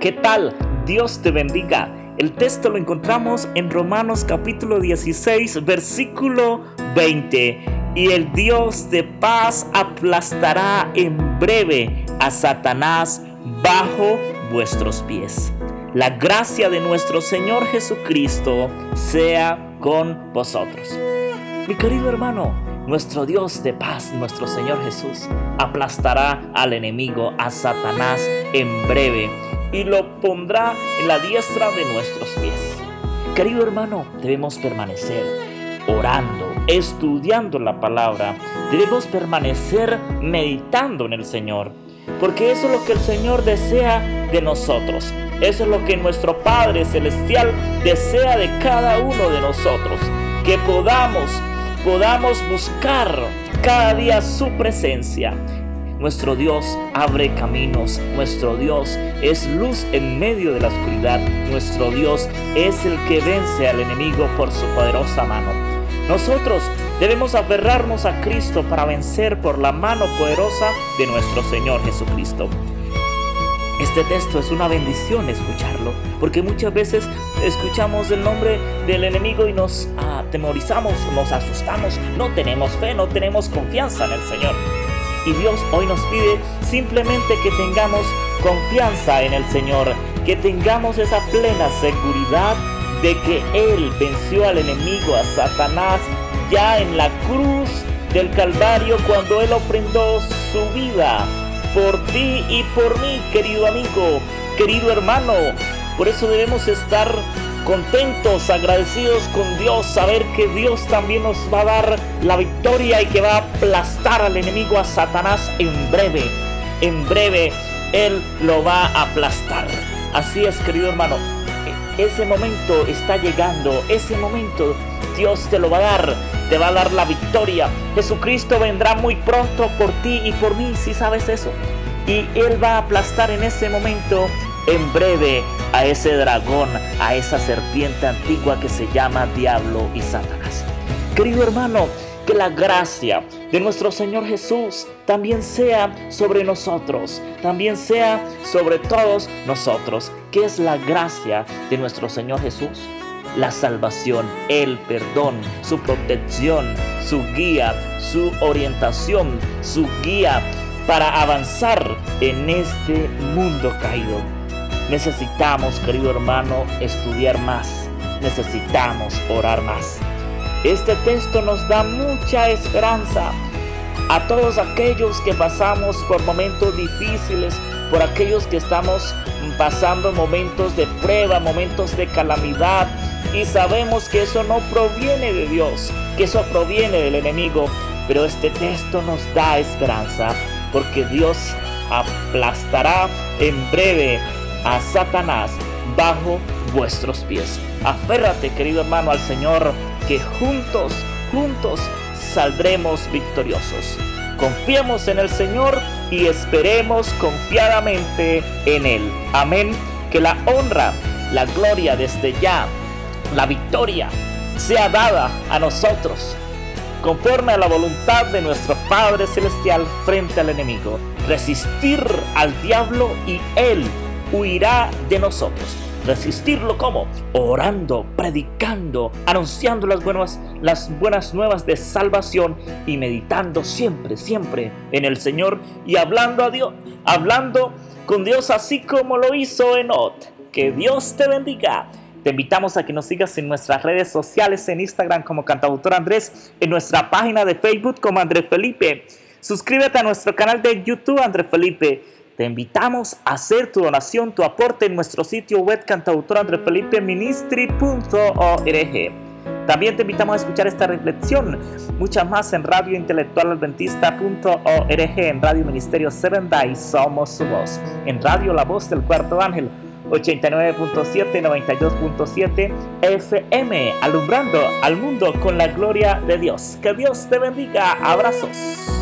¿Qué tal? Dios te bendiga. El texto lo encontramos en Romanos capítulo 16, versículo 20. Y el Dios de paz aplastará en breve a Satanás bajo vuestros pies. La gracia de nuestro Señor Jesucristo sea con vosotros. Mi querido hermano, nuestro Dios de paz, nuestro Señor Jesús, aplastará al enemigo, a Satanás, en breve y lo pondrá en la diestra de nuestros pies. Querido hermano, debemos permanecer orando, estudiando la palabra. Debemos permanecer meditando en el Señor. Porque eso es lo que el Señor desea de nosotros. Eso es lo que nuestro Padre Celestial desea de cada uno de nosotros. Que podamos podamos buscar cada día su presencia. Nuestro Dios abre caminos, nuestro Dios es luz en medio de la oscuridad, nuestro Dios es el que vence al enemigo por su poderosa mano. Nosotros debemos aferrarnos a Cristo para vencer por la mano poderosa de nuestro Señor Jesucristo. Este texto es una bendición escucharlo, porque muchas veces escuchamos el nombre del enemigo y nos atemorizamos, nos asustamos, no tenemos fe, no tenemos confianza en el Señor. Y Dios hoy nos pide simplemente que tengamos confianza en el Señor, que tengamos esa plena seguridad de que Él venció al enemigo, a Satanás, ya en la cruz del Calvario cuando Él ofrendó su vida por ti y por mí, querido amigo, querido hermano. Por eso debemos estar contentos, agradecidos con Dios, saber que Dios también nos va a dar la victoria y que va a aplastar al enemigo, a Satanás en breve. En breve Él lo va a aplastar. Así es, querido hermano. Ese momento está llegando, ese momento Dios te lo va a dar, te va a dar la victoria. Jesucristo vendrá muy pronto por ti y por mí, si sabes eso. Y Él va a aplastar en ese momento, en breve, a ese dragón, a esa serpiente antigua que se llama Diablo y Satanás. Querido hermano, que la gracia de nuestro Señor Jesús también sea sobre nosotros, también sea sobre todos nosotros. ¿Qué es la gracia de nuestro Señor Jesús? la salvación, el perdón, su protección, su guía, su orientación, su guía para avanzar en este mundo caído. Necesitamos, querido hermano, estudiar más. Necesitamos orar más. Este texto nos da mucha esperanza a todos aquellos que pasamos por momentos difíciles, por aquellos que estamos pasando momentos de prueba, momentos de calamidad, y sabemos que eso no proviene de Dios, que eso proviene del enemigo. Pero este texto nos da esperanza porque Dios aplastará en breve a Satanás bajo vuestros pies. Aférrate, querido hermano, al Señor, que juntos, juntos saldremos victoriosos. Confiemos en el Señor y esperemos confiadamente en Él. Amén. Que la honra, la gloria desde ya la victoria sea dada a nosotros conforme a la voluntad de nuestro Padre Celestial frente al enemigo. Resistir al diablo y él huirá de nosotros. Resistirlo como orando, predicando, anunciando las buenas, las buenas nuevas de salvación y meditando siempre, siempre en el Señor y hablando a Dios, hablando con Dios así como lo hizo Enot. Que Dios te bendiga te invitamos a que nos sigas en nuestras redes sociales, en Instagram como Cantautor Andrés, en nuestra página de Facebook como Andrés Felipe. Suscríbete a nuestro canal de YouTube Andrés Felipe. Te invitamos a hacer tu donación, tu aporte en nuestro sitio web cantautorandresfelipeministry.org. También te invitamos a escuchar esta reflexión, muchas más en Radio Intelectual Adventista.org, en Radio Ministerio Seven Day, Somos su voz, en Radio La Voz del Cuarto Ángel 89.7, 92.7 FM, alumbrando al mundo con la gloria de Dios. Que Dios te bendiga. Abrazos.